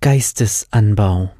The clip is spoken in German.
Geistesanbau.